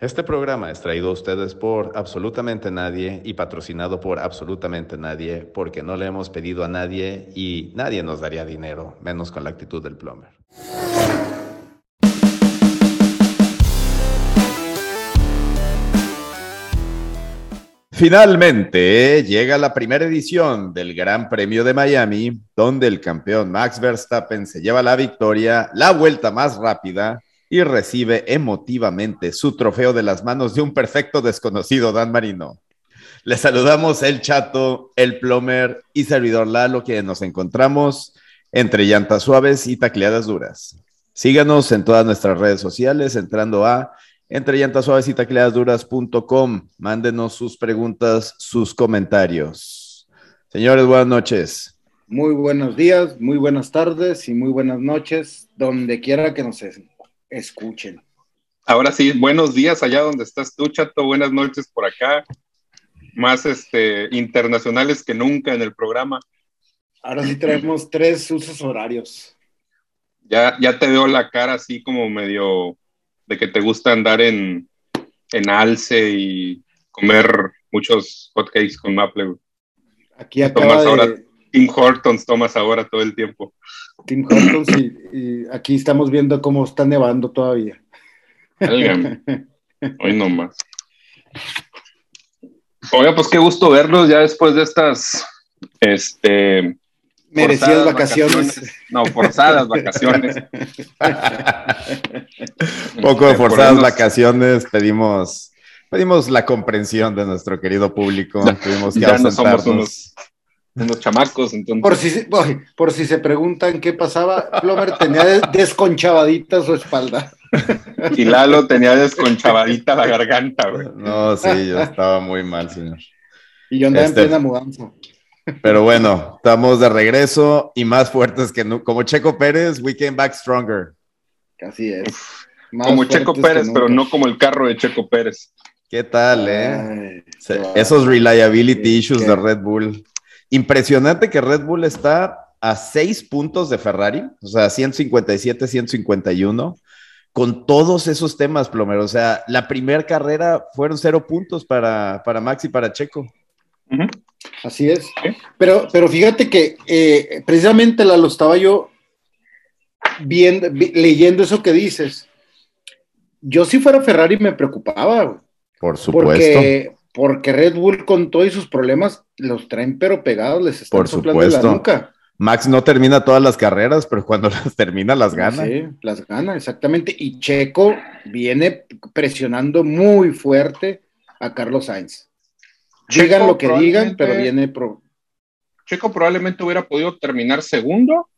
Este programa es traído a ustedes por absolutamente nadie y patrocinado por absolutamente nadie porque no le hemos pedido a nadie y nadie nos daría dinero, menos con la actitud del plomer. Finalmente llega la primera edición del Gran Premio de Miami, donde el campeón Max Verstappen se lleva la victoria, la vuelta más rápida y recibe emotivamente su trofeo de las manos de un perfecto desconocido, Dan Marino. Le saludamos el chato, el plomer y servidor Lalo, que nos encontramos entre llantas suaves y tacleadas duras. Síganos en todas nuestras redes sociales entrando a entre llantas suaves y tacleadas duras.com. Mándenos sus preguntas, sus comentarios. Señores, buenas noches. Muy buenos días, muy buenas tardes y muy buenas noches, donde quiera que nos escuchen. Ahora sí, buenos días allá donde estás tú, Chato. Buenas noches por acá. Más este, internacionales que nunca en el programa. Ahora sí traemos tres usos horarios. Ya, ya te veo la cara así como medio de que te gusta andar en, en alce y comer muchos hotcakes con maple. Aquí acaba de... Tim Hortons tomas ahora todo el tiempo. Tim Hortons y, aquí estamos viendo cómo está nevando todavía. Hoy nomás. Oiga, pues qué gusto verlos ya después de estas este merecidas vacaciones. No, forzadas vacaciones. Poco de forzadas vacaciones, pedimos pedimos la comprensión de nuestro querido público. Tuvimos que ya no somos unos unos chamacos. Entonces. Por, si, por si se preguntan qué pasaba, Plomer tenía desconchavadita su espalda. Y Lalo tenía desconchavadita la garganta, güey. No, sí, yo estaba muy mal, señor. Y yo andaba en este, plena mudanza. Pero bueno, estamos de regreso y más fuertes que nunca. Como Checo Pérez, we came back stronger. Así es. como Checo Pérez, pero no como el carro de Checo Pérez. ¿Qué tal, eh? Esos reliability issues de Red Bull. Impresionante que Red Bull está a seis puntos de Ferrari, o sea, 157, 151, con todos esos temas, Plomero. O sea, la primera carrera fueron cero puntos para, para Max y para Checo. Así es. Pero, pero fíjate que eh, precisamente la lo estaba yo viendo, leyendo eso que dices. Yo si fuera Ferrari me preocupaba. Por supuesto porque Red Bull con todos sus problemas los traen pero pegados, les están Por supuesto. la nuca. Max no termina todas las carreras, pero cuando las termina las gana. Sí, las gana, exactamente. Y Checo viene presionando muy fuerte a Carlos Sainz. digan lo que digan, pero viene pro... Checo probablemente hubiera podido terminar segundo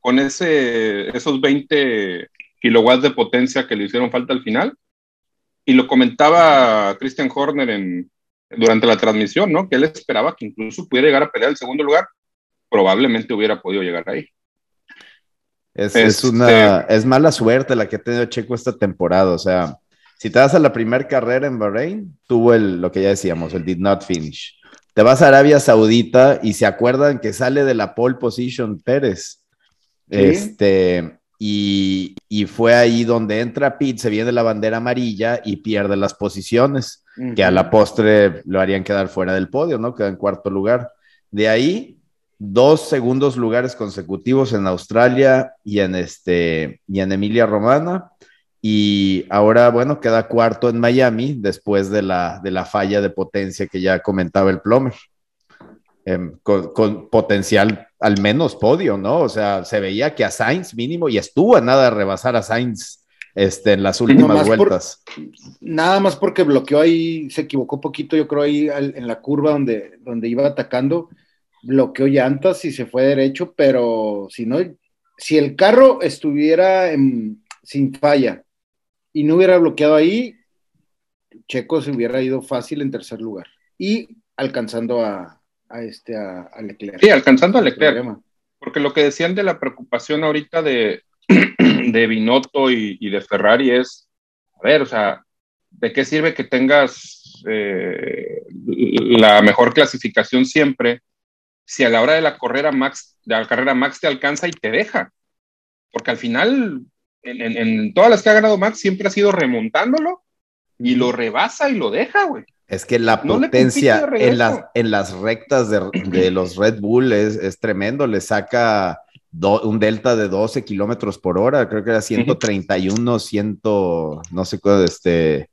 con ese, esos 20 kilowatts de potencia que le hicieron falta al final. Y lo comentaba Christian Horner en, durante la transmisión, ¿no? Que él esperaba que incluso pudiera llegar a pelear el segundo lugar, probablemente hubiera podido llegar ahí. Es, es, una, este, es mala suerte la que ha tenido Checo esta temporada, o sea, si te vas a la primera carrera en Bahrein, tuvo el, lo que ya decíamos, el did not finish. Te vas a Arabia Saudita y se acuerdan que sale de la pole position Pérez. Este, y, fue ahí donde entra Pete, se viene la bandera amarilla y pierde las posiciones, que a la postre lo harían quedar fuera del podio, ¿no? Queda en cuarto lugar. De ahí, dos segundos lugares consecutivos en Australia y en, este, y en Emilia Romana. Y ahora, bueno, queda cuarto en Miami después de la, de la falla de potencia que ya comentaba el Plomer. Em, con, potencial al menos podio, ¿no? O sea, se veía que a Sainz mínimo y estuvo a nada de rebasar a Sainz este, en las últimas vueltas. nada más porque bloqueó ahí, se equivocó poquito, yo creo ahí en la curva donde, donde iba atacando, bloqueó llantas y se fue derecho, pero si no, si el carro estuviera sin falla y no hubiera bloqueado ahí, Checo se hubiera ido fácil en tercer lugar y alcanzando a, a, este, a, Leclerc. Sí, alcanzando a Leclerc. Porque lo que decían de la preocupación ahorita de, de Binotto y, de Ferrari es, a ver, o sea, ¿de qué sirve que tengas eh, la mejor clasificación siempre si a la hora de la carrera Max, de la carrera Max te alcanza y te deja? Porque al final, en, en, todas las que ha ganado Max, siempre ha sido remontándolo y lo rebasa y lo deja, güey. Es que la potencia en las, en las rectas de, los Red Bull es, tremendo, le saca un delta de 12 kilómetros por hora, creo que era 131, 100, no sé cuál, este,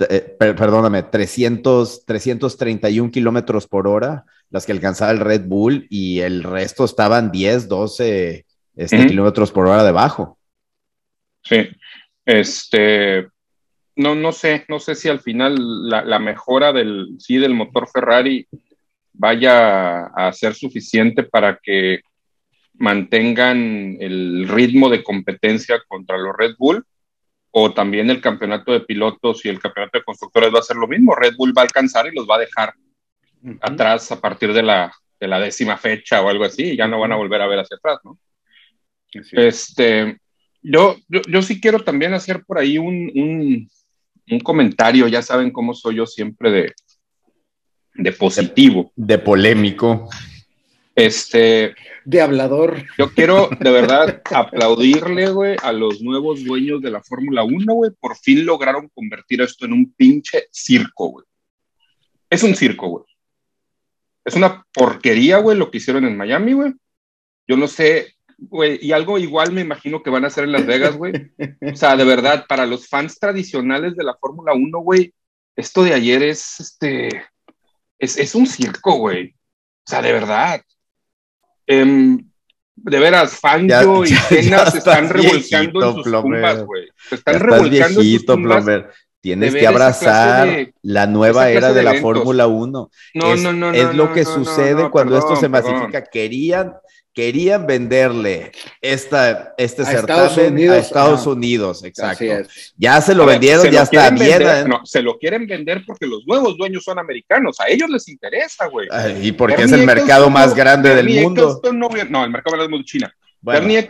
eh, perdóname, 300, 331 kilómetros por hora, las que alcanzaba el Red Bull, y el resto estaban 10, 12 este, kilómetros por hora debajo. Sí, este, no, no sé, no sé si al final la, mejora del, sí, del motor Ferrari vaya a ser suficiente para que mantengan el ritmo de competencia contra los Red Bull o también el campeonato de pilotos y el campeonato de constructores va a ser lo mismo. Red Bull va a alcanzar y los va a dejar atrás a partir de la, de la décima fecha o algo así y ya no van a volver a ver hacia atrás, ¿no? Este, yo, yo, sí quiero también hacer por ahí un, un comentario, ya saben cómo soy yo siempre de, de positivo. De, polémico. Este. De hablador. Yo quiero de verdad aplaudirle, güey, a los nuevos dueños de la Fórmula 1, güey. Por fin lograron convertir esto en un pinche circo, güey. Es un circo, güey. Es una porquería, güey, lo que hicieron en Miami, güey. Yo no sé güey, y algo igual me imagino que van a hacer en Las Vegas, güey. O sea, de verdad, para los fans tradicionales de la Fórmula 1, güey, esto de ayer es, este, es, un circo, güey. O sea, de verdad. Em, de veras, Fangio y Cena se están revolcando en sus tumbas, güey. Se están revolcando en sus tumbas. Tienes que abrazar la nueva era de, la Fórmula 1. No, es, no, no, Es lo que sucede cuando esto se masifica. Querían querían venderle esta, este certamen a Estados Unidos, exacto. Ya se lo vendieron, ya está bien. ¿eh? se lo quieren vender porque los nuevos dueños son americanos, a ellos les interesa, güey. Y porque es el mercado más grande del mundo. No, el mercado más grande del China.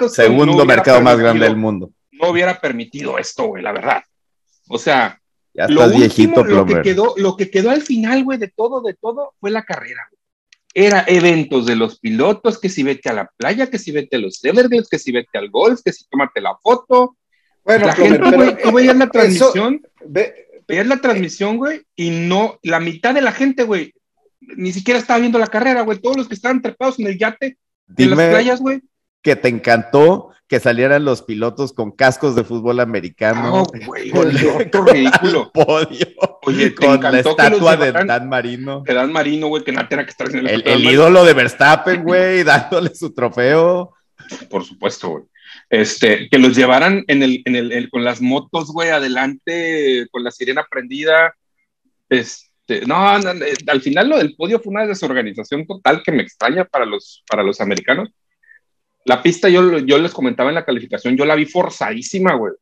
segundo mercado más grande del mundo. No hubiera permitido esto, güey, la verdad. O sea, lo viejito, lo que quedó, lo que quedó al final, güey, de todo, de todo, fue la carrera, era eventos de los pilotos, que si vete a la playa, que si vete a los Everglades, que si vete al golf, que si tómate la foto. Bueno, la gente, güey, tú veías la transmisión, veías la transmisión, güey, y no, la mitad de la gente, güey, ni siquiera estaba viendo la carrera, güey, todos los que estaban trepados en el yate, en las playas, güey. Que te encantó que salieran los pilotos con cascos de fútbol americano. No, güey, ridículo. Podio. Oye, con la estatua de Dan Marino. De Dan Marino, güey, que no tenía que estar en el. El, ídolo de Verstappen, güey, dándole su trofeo. Por supuesto, güey. Este, que los llevaran en el, en el, con las motos, güey, adelante, con la sirena prendida. Este, no, no, al final lo del podio fue una desorganización total que me extraña para los, para los americanos la pista, yo, yo les comentaba en la calificación, yo la vi forzadísima, güey.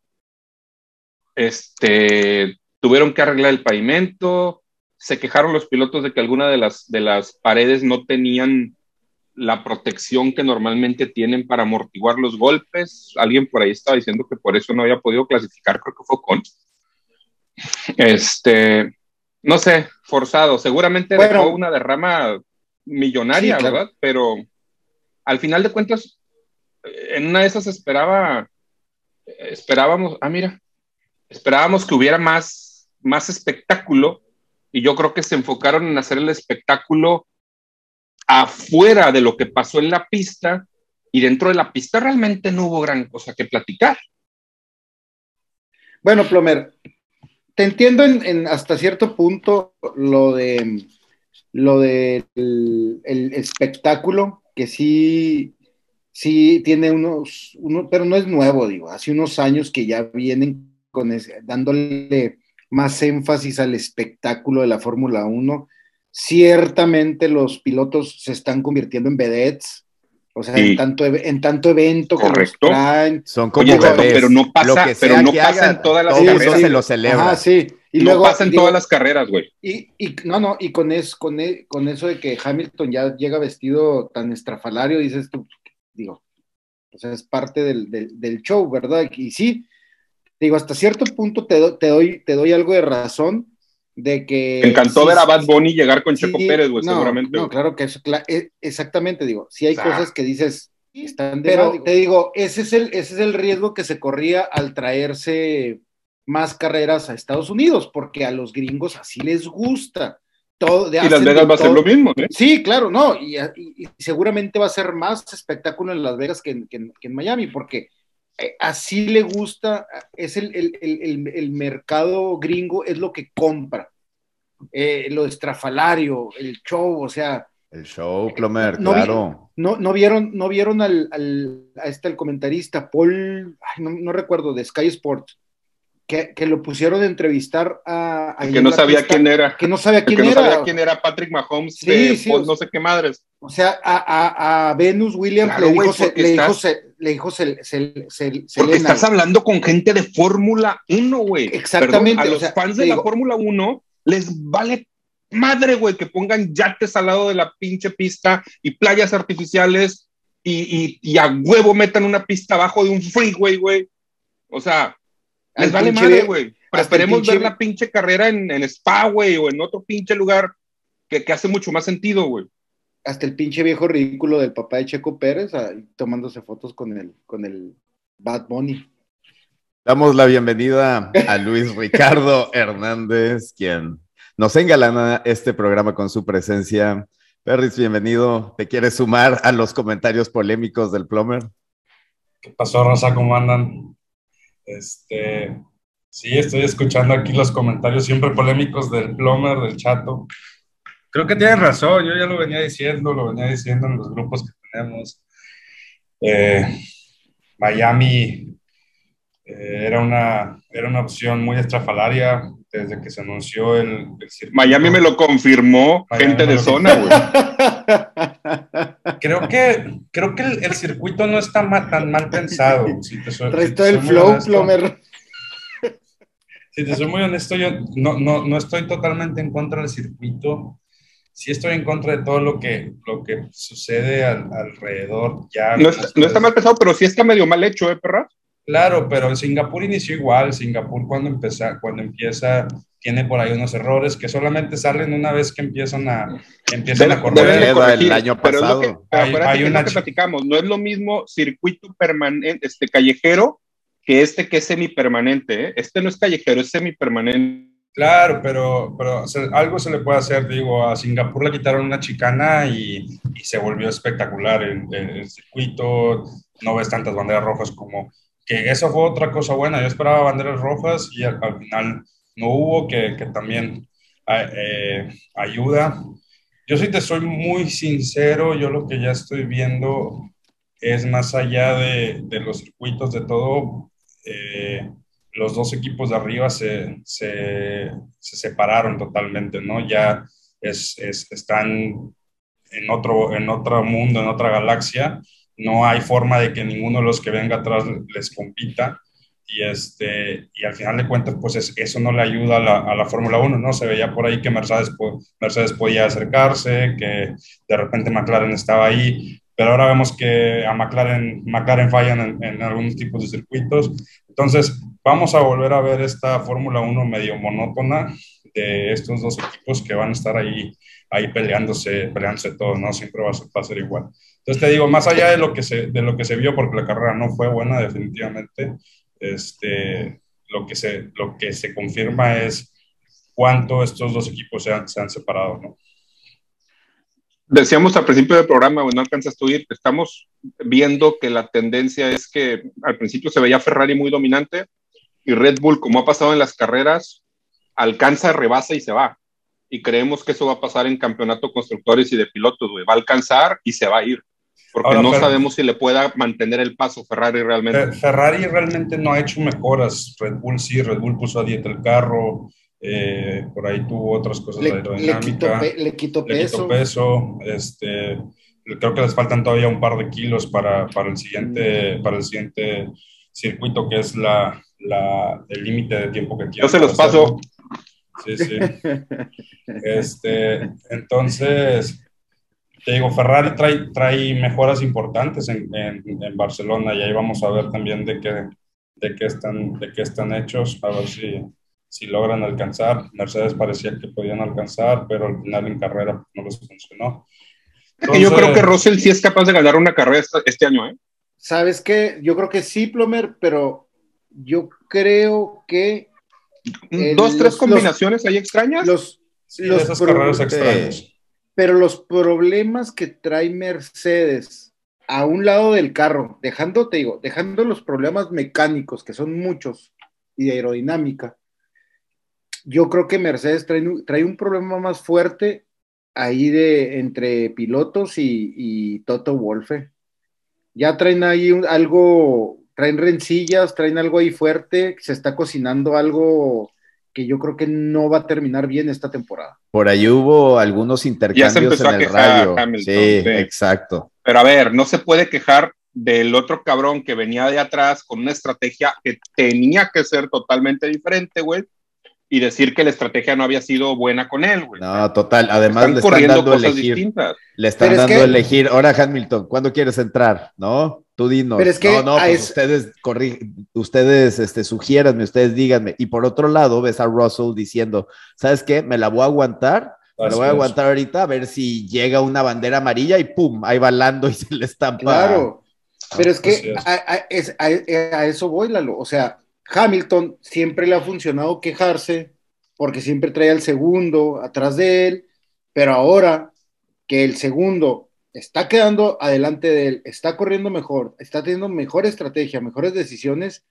Este, tuvieron que arreglar el pavimento, se quejaron los pilotos de que alguna de las, de las paredes no tenían la protección que normalmente tienen para amortiguar los golpes. Alguien por ahí estaba diciendo que por eso no había podido clasificar, creo que fue con. Este, no sé, forzado. Seguramente dejó una derrama millonaria, ¿verdad? Pero al final de cuentas, en una de esas esperaba, esperábamos, ah, mira, esperábamos que hubiera más, más espectáculo y yo creo que se enfocaron en hacer el espectáculo afuera de lo que pasó en la pista y dentro de la pista realmente no hubo gran cosa que platicar. Bueno, Plomer, te entiendo en, hasta cierto punto lo de lo del el espectáculo, que sí sí tiene unos, uno, pero no es nuevo, digo, hace unos años que ya vienen con dándole más énfasis al espectáculo de la Fórmula 1. Ciertamente los pilotos se están convirtiendo en vedettes, o sea, en, tanto, en tanto evento Correcto. Son como Oye, pero no pasa, pero no pasa en todas las carreras. se lo celebra. Ah, sí. Y no luego, pasa en todas las carreras, güey. Y, y, no, no, y con, es, con, e, con eso de que Hamilton ya llega vestido tan estrafalario, dices tú, digo, o sea, es parte del, del, show, ¿verdad? Y sí, digo, hasta cierto punto te, te, doy, te doy algo de razón de que... Me encantó ver a Bad Bunny llegar con Checo Pérez, güey, seguramente. No, claro que eso, e, exactamente, digo, si hay cosas que dices, están de Pero te digo, ese es, el, ese es el riesgo que se corría al traerse más carreras a Estados Unidos, porque a los gringos así les gusta. Todo, y Las Vegas va a ser lo mismo, ¿eh? Sí, claro, no, y, seguramente va a ser más espectáculo en Las Vegas que en, Miami, porque eh, así le gusta, es el, mercado gringo, es lo que compra, eh, lo estrafalario, el show, o sea. El show, Plomer, claro. no, no, vieron, no vieron al, a este, el comentarista, Paul, no, no recuerdo, de Sky Sports que, lo pusieron a entrevistar a... que no sabía quién era. Que no sabía quién que no sabía quién era Patrick Mahomes sí, sí, no sé qué madres. O sea, a, a, Venus Williams le, dijo, se, le, dijo, le dijo, se, Porque estás hablando con gente de Fórmula 1, güey. Exactamente. a los fans de la Fórmula 1 les vale madre, güey, que pongan yates al lado de la pinche pista y playas artificiales y, y, y a huevo metan una pista abajo de un freeway, güey. O sea, les vale madre, güey. Esperemos ver la pinche carrera en, en Spa, güey, o en otro pinche lugar que, que hace mucho más sentido, güey. Hasta el pinche viejo ridículo del papá de Checo Pérez tomándose fotos con el, con el Bad Bunny. Damos la bienvenida a Luis Ricardo Hernández, quien nos engalana este programa con su presencia. Perris, bienvenido. ¿Te quieres sumar a los comentarios polémicos del Plomer? ¿Qué pasó, Rosa? ¿Cómo andan? Este, sí, estoy escuchando aquí los comentarios siempre polémicos del Plomer, del Chato. Creo que tienen razón, yo ya lo venía diciendo, lo venía diciendo en los grupos que tenemos. Eh, Miami eh, era, una, era una opción muy estrafalaria desde que se anunció el, Miami me lo confirmó gente de zona, güey. creo que, creo que el, circuito no está tan mal pensado. Si te soy, el flow, Plomer. Si te soy muy honesto, yo no, no, no, estoy totalmente en contra del circuito. Sí estoy en contra de todo lo que, lo que sucede alrededor. Ya no, está, no está mal pensado, pero sí está medio mal hecho, ¿eh, perra? Claro, pero Singapur inició igual. Singapur cuando empieza, cuando empieza tiene por ahí unos errores que solamente salen una vez que empiezan a, empiezan a correr. el año pasado. Pero hay, una que platicamos, no es lo mismo circuito permanente, este callejero, que este que es semipermanente. ¿eh? Este no es callejero, es semipermanente. Claro, pero, pero algo se le puede hacer, digo, a Singapur le quitaron una chicana y, y se volvió espectacular el, el, circuito, no ves tantas banderas rojas como, que eso fue otra cosa buena, yo esperaba banderas rojas y al final no hubo, que, que también eh, ayuda. Yo sí te soy muy sincero, yo lo que ya estoy viendo es más allá de, de los circuitos, de todo, eh, los dos equipos de arriba se, se, se separaron totalmente, ¿no? Ya es, es, están en otro, en otro mundo, en otra galaxia. No hay forma de que ninguno de los que venga atrás les compita y, este, y al final de cuentas, pues eso no le ayuda a la, a la Fórmula 1, ¿no? Se veía por ahí que Mercedes, Mercedes podía acercarse, que de repente McLaren estaba ahí, pero ahora vemos que a McLaren, McLaren fallan en, algunos tipos de circuitos. Entonces, vamos a volver a ver esta Fórmula 1 medio monótona de estos dos equipos que van a estar ahí, ahí peleándose, peleándose todos, ¿no? Siempre va a, ser, va a ser igual. Entonces te digo, más allá de lo, que se, de lo que se vio, porque la carrera no fue buena definitivamente, este, lo, que se, lo que se confirma es cuánto estos dos equipos se han, se han separado, ¿no? Decíamos al principio del programa, no alcanzas tú ir, estamos viendo que la tendencia es que al principio se veía Ferrari muy dominante y Red Bull, como ha pasado en las carreras, alcanza, rebasa y se va. Y creemos que eso va a pasar en campeonato constructores y de pilotos, Va a alcanzar y se va a ir porque no sabemos si le pueda mantener el paso Ferrari realmente. Ferrari realmente no ha hecho mejoras. Red Bull sí, Red Bull puso a dieta el carro, eh, por ahí tuvo otras cosas de aerodinámica. Le quitó, peso. peso. Este, creo que les faltan todavía un par de kilos para, para el, siguiente, mm. para el siguiente circuito, que es la, la el límite de tiempo que tiene. Yo se los paso. Sí, sí. este, entonces te digo, Ferrari trae, trae mejoras importantes en, en, Barcelona y ahí vamos a ver también de qué, de qué, están, de qué están hechos, a ver si, si logran alcanzar. Mercedes parecía que podían alcanzar, pero al final en carrera no les funcionó. yo creo que Russell sí es capaz de ganar una carrera este, año, ¿eh? ¿Sabes qué? Yo creo que sí, Plomer, pero yo creo que dos, tres combinaciones ahí extrañas. Los, los esas carreras extrañas. Pero los problemas que trae Mercedes a un lado del carro, dejando, te digo, dejando los problemas mecánicos, que son muchos, y de aerodinámica, yo creo que Mercedes trae, un problema más fuerte ahí de entre pilotos y, y Toto Wolfe. Ya traen ahí algo, traen rencillas, traen algo ahí fuerte, se está cocinando algo que yo creo que no va a terminar bien esta temporada. Por ahí hubo algunos intercambios en el radio. sí, exacto. Pero a ver, no se puede quejar del otro cabrón que venía de atrás con una estrategia que tenía que ser totalmente diferente, güey, y decir que la estrategia no había sido buena con él, güey. No, total. Además, le están dando a elegir. Le están dando a elegir. Ahora, Hamilton, ¿cuándo quieres entrar? ¿No? Tú dinos. Pero es que no, no, pues ustedes, ustedes este, sugiéranme, ustedes díganme. Y por otro lado, ves a Russell diciendo, ¿sabes qué? Me la voy a aguantar. Me la voy a aguantar ahorita a ver si llega una bandera amarilla y pum, ahí va Lando y se le estampa. Claro. Pero es que a, eso voy, Lalo. O sea, Hamilton siempre le ha funcionado quejarse porque siempre trae al segundo atrás de él, pero ahora que el segundo está quedando adelante de él, está corriendo mejor, está teniendo mejor estrategia, mejores decisiones.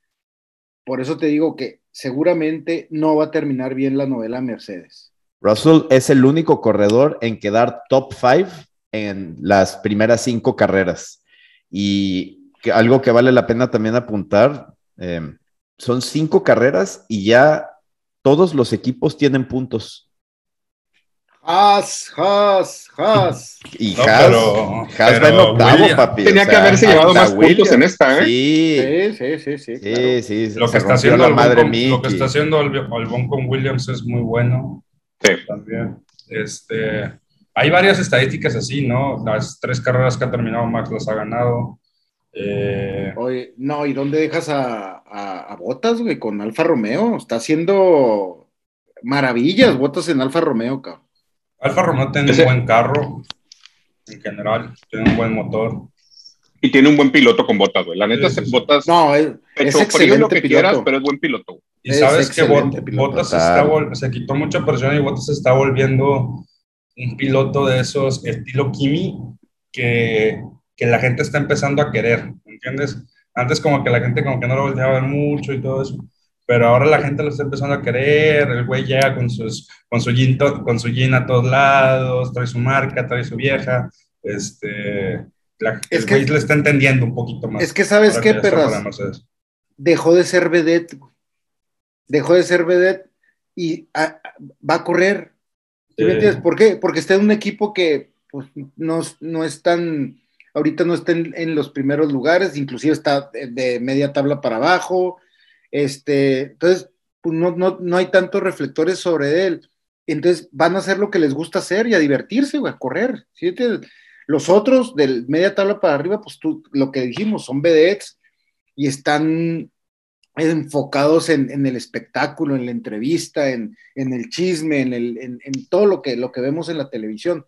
Por eso te digo que seguramente no va a terminar bien la novela Mercedes. Russell es el único corredor en quedar top five en las primeras cinco carreras. Y algo que vale la pena también apuntar, eh, son cinco carreras y ya todos los equipos tienen puntos. Has, Has, Has. Y no, Has, Has va en octavo, papi. Tenía que haberse llevado más puntos en esta, ¿eh? Sí, sí, sí, sí. Sí, sí, Lo que, está haciendo el madre con, lo que está haciendo Albon con Williams es muy bueno. Sí. También. Este, hay varias estadísticas así, ¿no? Las tres carreras que ha terminado Max las ha ganado. Eh... Oye, no, ¿y dónde dejas a, a, a Botas, güey? Con Alfa Romeo. Está haciendo maravillas Botas en Alfa Romeo, cabrón. Alfa Romeo tiene un buen carro, en general, tiene un buen motor. Y tiene un buen piloto con botas, güey. La neta, es, botas. No, es, es excelente lo que piloto. quieras, pero es buen piloto. Y sabes que Botas se quitó mucha presión y Botas se está volviendo un piloto de esos estilo Kimi que, que la gente está empezando a querer, ¿entiendes? Antes como que la gente como que no lo volteaba a ver mucho y todo eso pero ahora la gente lo está empezando a querer, el güey llega con, sus, con, su jean con su jean a todos lados, trae su marca, trae su vieja, este, la, el güey le está entendiendo un poquito más. Es que sabes qué, perras, dejó de ser vedette, dejó de ser vedette y va a correr. me entiendes? ¿Por qué? Porque está en un equipo que pues, no, no es tan, ahorita no está en, los primeros lugares, inclusive está de media tabla para abajo, este, entonces, pues no, no, no hay tantos reflectores sobre él. Entonces van a hacer lo que les gusta hacer y a divertirse, güey, a correr. Los otros del media tabla para arriba, pues tú, lo que dijimos, son vedettes y están enfocados en, el espectáculo, en la entrevista, en, el chisme, en, en, todo lo que, lo que vemos en la televisión.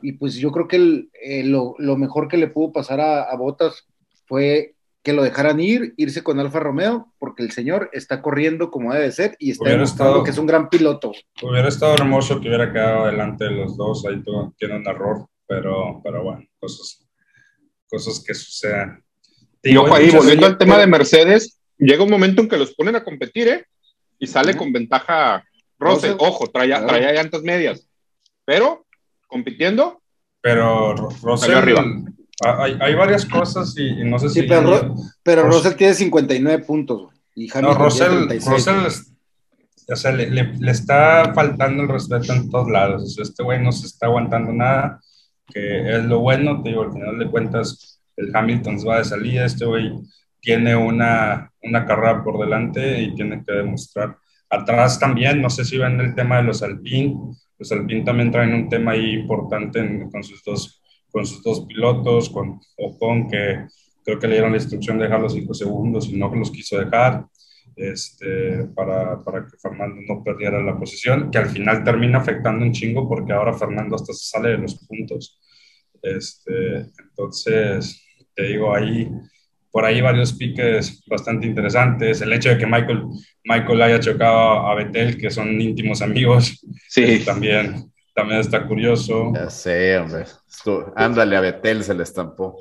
Y pues yo creo que eh, lo, mejor que le pudo pasar a Botas fue que lo dejaran ir, irse con Alfa Romeo, porque el señor está corriendo como debe ser y está demostrando que es un gran piloto. Hubiera estado hermoso que hubiera quedado adelante de los dos, ahí tiene un error, pero, pero bueno, cosas, cosas que sucedan. Y ojo ahí, volviendo al tema de Mercedes, llega un momento en que los ponen a competir, ¿eh? Y sale con ventaja Rose, ojo, traía, traía llantas medias, pero compitiendo. Pero Rose arriba Ah, hay, varias cosas y, no sé si. Pero, pero Russell tiene 59 puntos. Y no, Russell, o sea, le, está faltando el respeto en todos lados. este güey no se está aguantando nada, que es lo bueno. Te digo, al final de cuentas, el Hamilton va de salida. Este güey tiene una, una carrera por delante y tiene que demostrar. Atrás también, no sé si ven el tema de los Alpine. Los Alpine también traen un tema ahí importante con sus dos con sus dos pilotos, con Ocon, que creo que le dieron la instrucción de dejar los cinco segundos y no los quiso dejar, este, para, para, que Fernando no perdiera la posición, que al final termina afectando un chingo porque ahora Fernando hasta se sale de los puntos. Este, entonces, te digo, ahí por ahí varios piques bastante interesantes. El hecho de que Michael, Michael haya chocado a Betel, que son íntimos amigos, sí. también, también está curioso. Ya sé, hombre. ándale, a Betel se le estampó.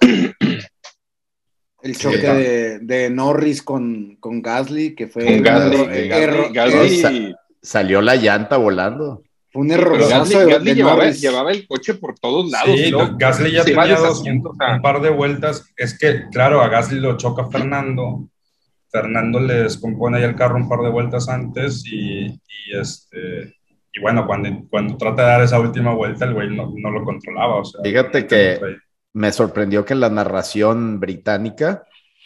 El choque de, de, Norris con, con, Gasly, que fue... Con Gasly, Gasly, Gasly salió la llanta volando. Fue un error. Gasly, Gasly llevaba, llevaba, el coche por todos lados. Sí, ¿no? Gasly ya tenía dos, un, un par de vueltas. Es que, claro, a Gasly lo choca Fernando. Fernando le descompone ahí el carro un par de vueltas antes y, y este y bueno, cuando, cuando trata de dar esa última vuelta, el güey no, no, lo controlaba. O sea, Fíjate que me sorprendió que en la narración británica,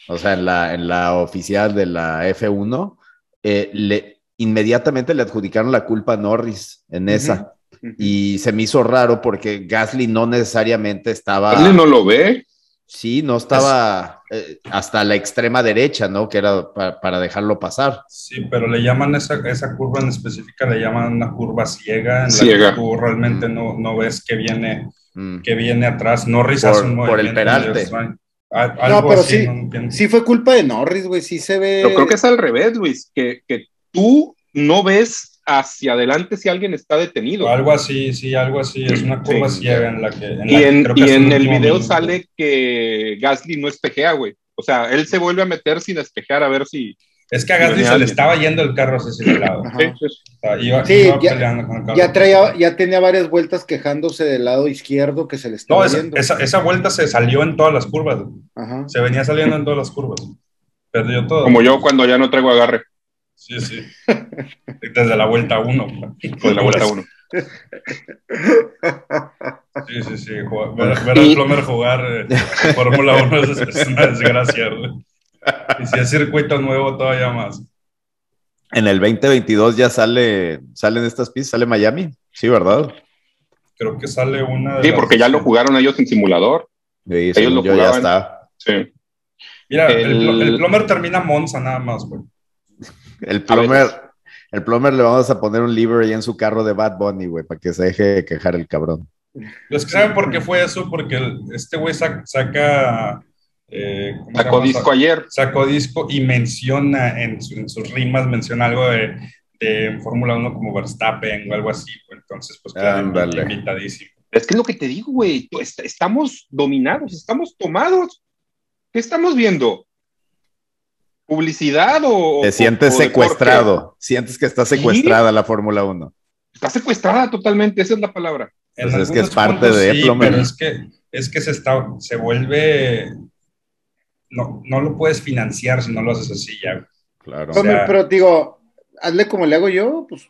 o sea, en la, en la oficial de la F1, eh, le, inmediatamente le adjudicaron la culpa a Norris en esa. Uh -huh. Y se me hizo raro porque Gasly no necesariamente estaba. ¿Gasly no lo ve? Sí, no estaba eh, hasta la extrema derecha, ¿no? Que era para, para, dejarlo pasar. Sí, pero le llaman esa, esa curva en específica, le llaman una curva ciega, en ciega. la que tú realmente mm. no, no ves que viene, mm. que viene atrás. Norris por, hace un por el peralte. no, pero así, sí, no sí fue culpa de Norris, güey, sí se ve. Yo creo que es al revés, Luis, que, que tú no ves hacia adelante si alguien está detenido. Algo así, sí, algo así. Es una curva sí. ciega en la que. En y la en, que y en el video sale que Gasly no espejea, güey. O sea, él se vuelve a meter sin espejear a ver si. Es que a Gasly se le estaba yendo el carro hacia ese lado. Sí, sí. O sea, iba, sí iba ya, ya, traía, ya, tenía varias vueltas quejándose del lado izquierdo que se le estaba no, esa, yendo. Esa, esa, vuelta se salió en todas las curvas. Ajá. Se venía saliendo en todas las curvas. Perdió todo. Como yo cuando ya no traigo agarre. Sí, sí. Desde la vuelta 1. Desde la vuelta 1. Sí, sí, sí. Ver, ver al Plomer jugar eh, Fórmula 1 es, es, una desgracia. ¿no? Y si es circuito nuevo, todavía más. En el 2022 ya sale, salen estas pistas, sale Miami, sí, ¿verdad? Creo que sale una. sí, porque ya lo jugaron ellos en simulador. Sí, ellos lo jugaban. Ya está. Sí. Mira, el, el, el Plomer termina Monza nada más, güey. El plomer, el plomer le vamos a poner un liver ahí en su carro de Bad Bunny, güey, para que se deje de quejar el cabrón. Los que saben por qué fue eso, porque el, este güey saca. saca eh, sacó disco ayer. Sacó disco y menciona en, su, en sus rimas, menciona algo de, de Fórmula 1 como Verstappen o algo así. Pues, entonces, pues queda invitadísimo. Es que es lo que te digo, güey. Estamos dominados, estamos tomados. ¿Qué estamos viendo? Publicidad o... Te sientes o secuestrado, deporte? sientes que está secuestrada ¿Sí? la Fórmula 1. Está secuestrada totalmente, esa es la palabra. Pues es que es parte de sí, pero es que, es que se, está, se vuelve... No, no lo puedes financiar si no lo haces así ya. Claro. O sea, pero digo, hazle como le hago yo, pues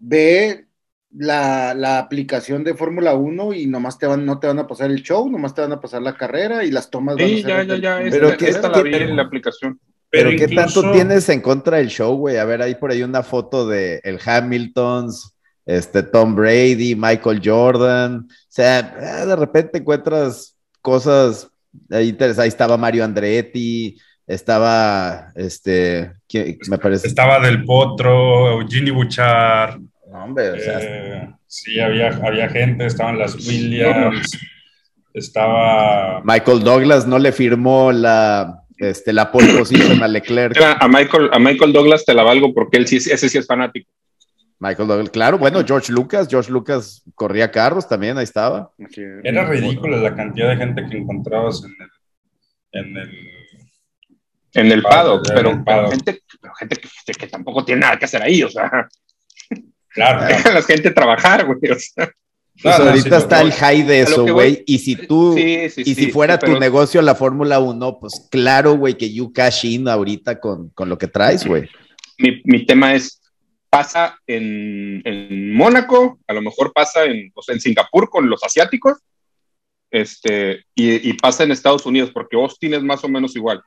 ve la, la, aplicación de Fórmula 1 y nomás te van, no te van a pasar el show, nomás te van a pasar la carrera y las tomas. Sí, ya, ya, ya, pero esta, esta la vi en la aplicación. Pero, Pero ¿qué tanto tienes en contra del show, güey? A ver, hay por ahí una foto de el Hamiltons, este Tom Brady, Michael Jordan. O sea, ah, de repente encuentras cosas ahí interesantes. Ahí estaba Mario Andretti, estaba este, me parece. Estaba Del Potro, Eugenie Bouchard. No, hombre, o sea, eh, sí, había, había gente, estaban las Williams, estaba. Michael Douglas no le firmó la este, la pole position a Leclerc. A Michael, a Michael Douglas te la valgo porque él sí, ese sí es fanático. Michael Douglas, claro, bueno, George Lucas, George Lucas corría carros también, ahí estaba. Era ridícula la cantidad de gente que encontrabas en el, en el en el paddock, pero, el pero, gente, pero gente que, que, tampoco tiene nada que hacer ahí, o sea. Claro. Deja a la gente trabajar, güey. O sea. Pues no, ahorita no, está el high de eso, güey. Y si tú, sí, sí, y si fuera tu negocio la Fórmula 1, pues claro, güey, que you cash in ahorita con, con lo que traes, güey. Mi, mi, tema es, pasa en, en, Mónaco, a lo mejor pasa en, o sea, en Singapur con los asiáticos, este, y, y, pasa en Estados Unidos, porque Austin es más o menos igual.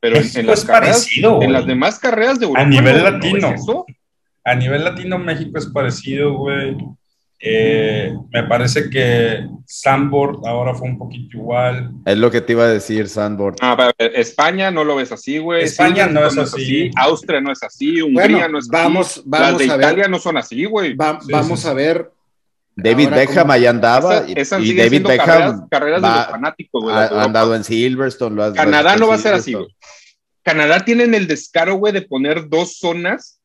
Pero en, en las carreras, parecido, en las demás carreras de Europa. A nivel latino. Es a nivel latino, México es parecido, güey. Eh, me parece que Sandboard ahora fue un poquito igual. Es lo que te iba a decir, Sandboard. Ah, España no lo ves así, güey. España no es, no es así. así. Austria no es así. Hungría bueno, no es vamos, así. Vamos Las de a Italia ver. no son así, güey. Va, Sí, vamos sí, a ver David Beckham ahí andaba y David Beckham carreras, de los fanáticos, güey. Ha andado en Silverstone. Canadá no va a ser así, güey. Canadá tienen el descaro, güey, de poner dos zonas,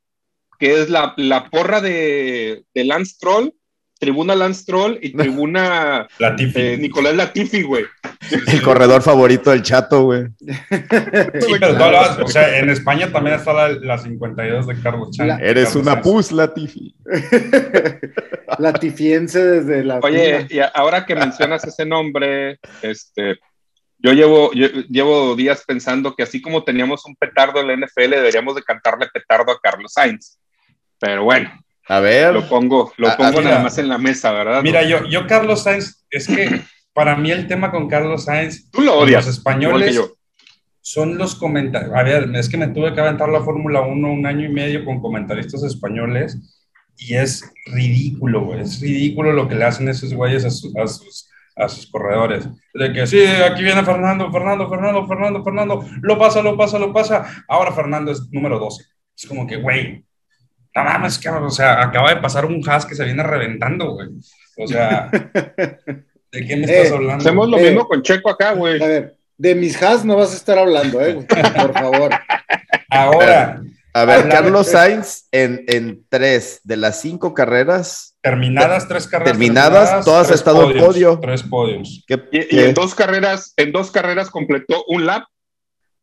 que es la, la porra de, de Lance Troll tribuna Lance Troll y tribuna Latifi. Eh, Nicolás Latifi, güey. El corredor favorito del chato, güey. Sí, pero no, o sea, en España también está la, la 52 de Carlos Chan. Eres una pus, Latifi. Latifiense desde la. Oye, y ahora que mencionas ese nombre, este. Yo llevo, yo llevo días pensando que así como teníamos un petardo en la NFL, deberíamos de cantarle petardo a Carlos Sainz. Pero bueno, a ver. Lo pongo, lo pongo nada más en la mesa, ¿verdad? Mira, yo, yo, Carlos Sainz, es que para mí el tema con Carlos Sainz, tú lo odias, los españoles son los comentarios. A ver, es que me tuve que aventar la Fórmula 1 un año y medio con comentaristas españoles y es ridículo, güey. Es ridículo lo que le hacen esos güeyes a, sus, a sus, a sus corredores. De que sí, aquí viene Fernando, Fernando, Fernando, Fernando, Fernando, lo pasa, lo pasa, lo pasa. Ahora Fernando es número 12. Es como que, güey, no mames, que, o sea, acaba de pasar un has que se viene reventando, güey. O sea, ¿de qué me estás eh, hablando? Hacemos lo eh, mismo con Checo acá, güey. A ver, de mis has no vas a estar hablando, eh, güey, por favor. Ahora. A ver, Carlos Sainz en, en, tres de las cinco carreras. Terminadas, tres carreras. Terminadas, todas ha estado en podio. Tres podios. y, y, en dos carreras, en dos carreras completó un lap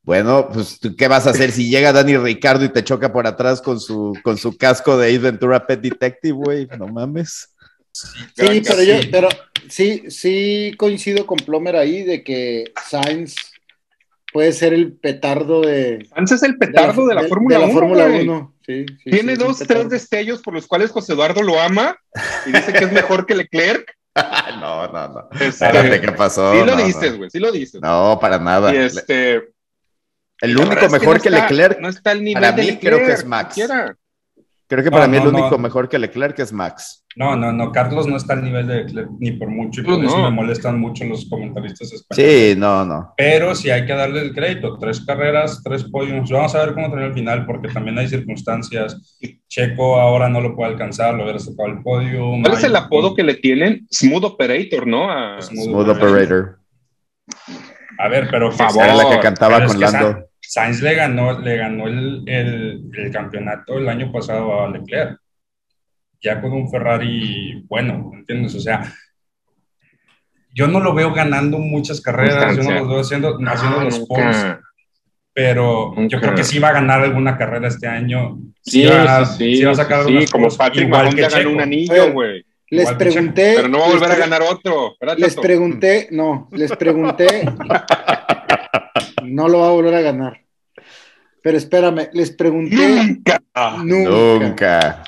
bueno, pues, ¿qué vas a hacer si llega Dani Ricardo y te choca por atrás con su, con su casco de Ace Ventura Pet Detective, güey? No mames. Sí, pero yo, pero sí, sí coincido con Plomer ahí de que Sainz puede ser el petardo de. Sainz es el petardo de la, Fórmula 1. Fórmula 1. Sí, Tiene dos, tres destellos por los cuales José Eduardo lo ama y dice que es mejor que Leclerc. no, no, no. Este, ¿qué pasó? Sí lo dices, güey, sí lo dices. No, para nada. Y este el único mejor que, Leclerc. No está nivel para mí creo que es Max. Creo que para mí el único mejor que Leclerc es Max. No, no, no, Carlos no está al nivel de Leclerc ni por mucho y por eso me molestan mucho los comentaristas españoles. Sí, no, no. Pero sí hay que darle el crédito. Tres carreras, tres podios. Vamos a ver cómo termina el final porque también hay circunstancias. Checo ahora no lo puede alcanzar, lo hubiera sacado el podio. ¿Cuál es el apodo que le tienen? Smooth Operator, ¿no? Smooth, Operator. A ver, pero favor. Era la que cantaba con Lando. Sainz le ganó, le ganó el, el, campeonato el año pasado a Leclerc. Ya con un Ferrari bueno, ¿entiendes? O sea, yo no lo veo ganando muchas carreras, yo no lo veo haciendo, haciendo los poles, pero yo creo que sí va a ganar alguna carrera este año. Sí, sí, va, sí, sí, va a sacar sí, como Patrick igual que ganó un anillo, güey. Les pregunté. Pero no va a volver a ganar otro. Les pregunté, no, les pregunté. no lo va a volver a ganar. Pero espérame, les pregunté. Nunca. Nunca.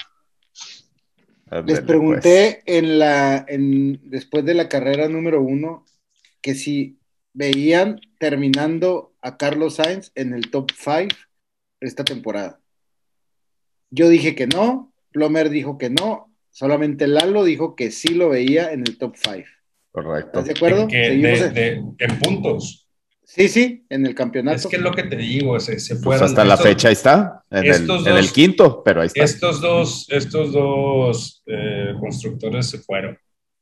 Les pregunté pues. en la, en, después de la carrera número uno que si veían terminando a Carlos Sainz en el top 5 esta temporada. Yo dije que no, Plomer dijo que no, solamente Lalo dijo que sí lo veía en el top 5. Correcto. ¿Estás de acuerdo? en puntos. Sí, sí, en el campeonato. Es que es lo que te digo, se, se pues fueron. hasta la fecha ahí está, en el, quinto, pero ahí está. Estos dos, estos dos eh, constructores se fueron.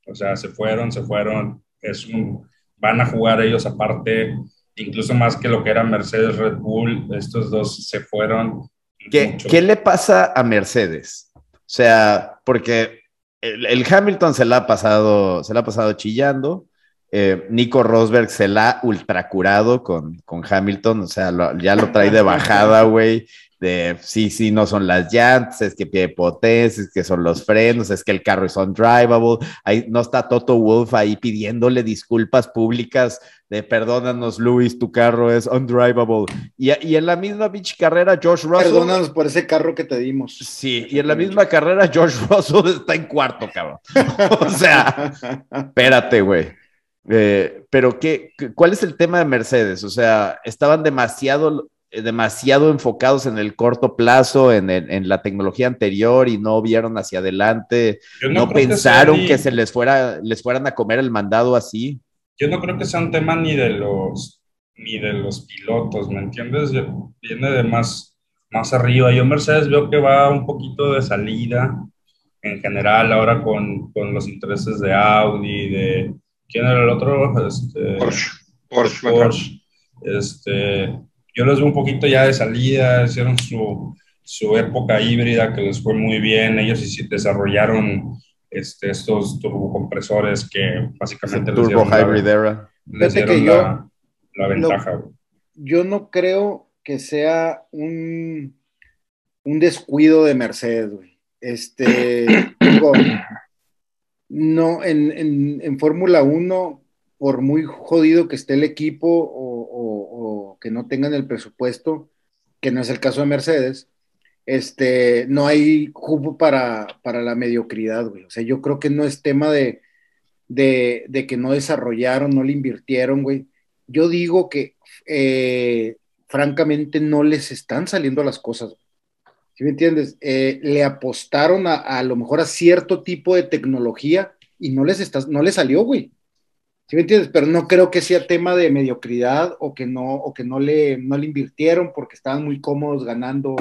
O sea, se fueron, se fueron. Es un, van a jugar ellos aparte, incluso más que lo que era Mercedes Red Bull. Estos dos se fueron. ¿Qué, ¿qué le pasa a Mercedes? O sea, porque el, el, Hamilton se la ha pasado, se la ha pasado chillando. Eh, Nico Rosberg se la ha ultracurado con, con Hamilton, o sea, ya lo trae de bajada, güey. De sí, sí, no son las llantas, es que pide potencia, es que son los frenos, es que el carro es undrivable. Ahí no está Toto Wolf ahí pidiéndole disculpas públicas de perdónanos, Luis, tu carro es undrivable. Y, y en la misma bitch carrera, Josh Russell. Perdónanos por ese carro que te dimos. Sí, y en la misma carrera, Josh Russell está en cuarto, cabrón. o sea, espérate, güey. Eh, pero ¿qué, ¿cuál es el tema de Mercedes? O sea, estaban demasiado, demasiado enfocados en el corto plazo, en, en, la tecnología anterior y no vieron hacia adelante. No, pensaron que, se les fuera, les fueran a comer el mandado así. Yo no creo que sea un tema ni de los ni de los pilotos, ¿me entiendes? Viene de más, más arriba. Yo Mercedes veo que va un poquito de salida en general, ahora con, con los intereses de Audi, de... ¿Quién era el otro? Este, Porsche. Porsche. Porsche. Este, yo los veo un poquito ya de salida, hicieron su, su época híbrida que les fue muy bien, ellos sí desarrollaron este, estos turbocompresores que básicamente les dieron, hybrid era. les dieron que la, la, ventaja. yo no creo que sea un, un descuido de Mercedes, güey. Este, digo, no, en, en, en Fórmula 1, por muy jodido que esté el equipo o, o, que no tengan el presupuesto, que no es el caso de Mercedes, este, no hay cupo para, para la mediocridad, güey. O sea, yo creo que no es tema de, de, de que no desarrollaron, no le invirtieron, güey. Yo digo que, eh, francamente, no les están saliendo las cosas. ¿Sí me entiendes? Eh, le apostaron a, a, lo mejor a cierto tipo de tecnología y no les, está, no les salió, güey. ¿Sí me entiendes? Pero no creo que sea tema de mediocridad o que no, o que no le, no le invirtieron porque estaban muy cómodos ganando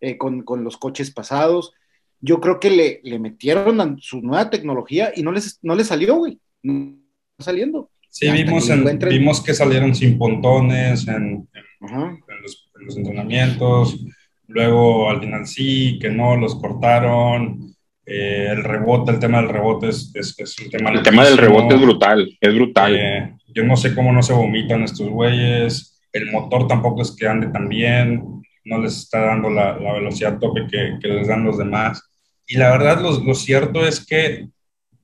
eh, con, con, los coches pasados. Yo creo que le, le, metieron a su nueva tecnología y no les, no les salió, güey. No saliendo. Sí, vimos, en, vimos que salieron sin pontones en, en, en, los, en, los, entrenamientos. Luego al final sí, que no, los cortaron. Eh, el rebote, el tema del rebote es, es, es un tema. El tema del rebote es brutal, es brutal. Eh, yo no sé cómo no se vomitan estos güeyes. El motor tampoco es que ande tan bien no les está dando la, la velocidad tope que, que, les dan los demás. Y la verdad, lo, lo cierto es que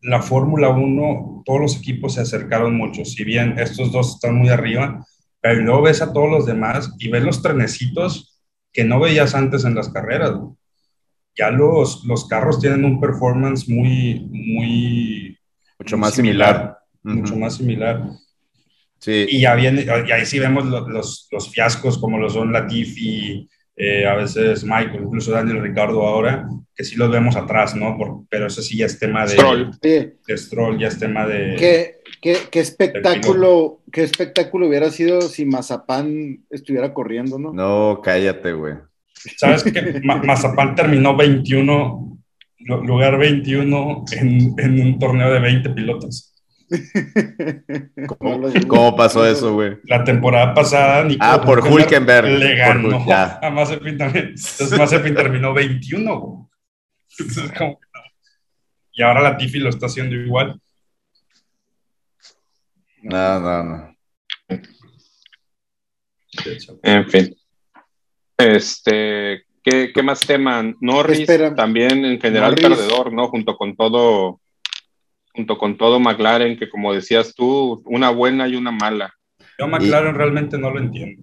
la Fórmula 1, todos los equipos se acercaron mucho, si bien estos dos están muy arriba, pero luego ves a todos los demás y ves los trenecitos que no veías antes en las carreras. Ya los, los carros tienen un performance muy, muy... Mucho más similar. similar mucho uh -huh. más similar. Sí. Y ya viene, y ahí sí vemos los, los, los fiascos como lo son Latifi, eh, a veces Michael, incluso Daniel Ricardo ahora, que sí los vemos atrás, ¿no? Por, pero eso sí ya es tema de Stroll, sí. de Stroll ya es tema de... ¿Qué, qué, qué espectáculo, qué espectáculo hubiera sido si Mazapán estuviera corriendo, no? No, cállate, güey. ¿Sabes que Mazapán terminó 21, lugar 21 en, en un torneo de 20 pilotos? ¿Cómo, ¿Cómo, pasó eso, güey? La temporada pasada, Nico Ah, por Hulkenberg. Le ganó por, a Mazepin también. Entonces Mazepin terminó 21, güey. Entonces, como, y ahora la Tiffy lo está haciendo igual. No, no, no. En fin. Este, ¿qué, qué más tema? Norris Espera. también en general Norris. perdedor, ¿no? Junto con todo junto con todo McLaren, que como decías tú, una buena y una mala. Yo McLaren y, realmente no lo entiendo.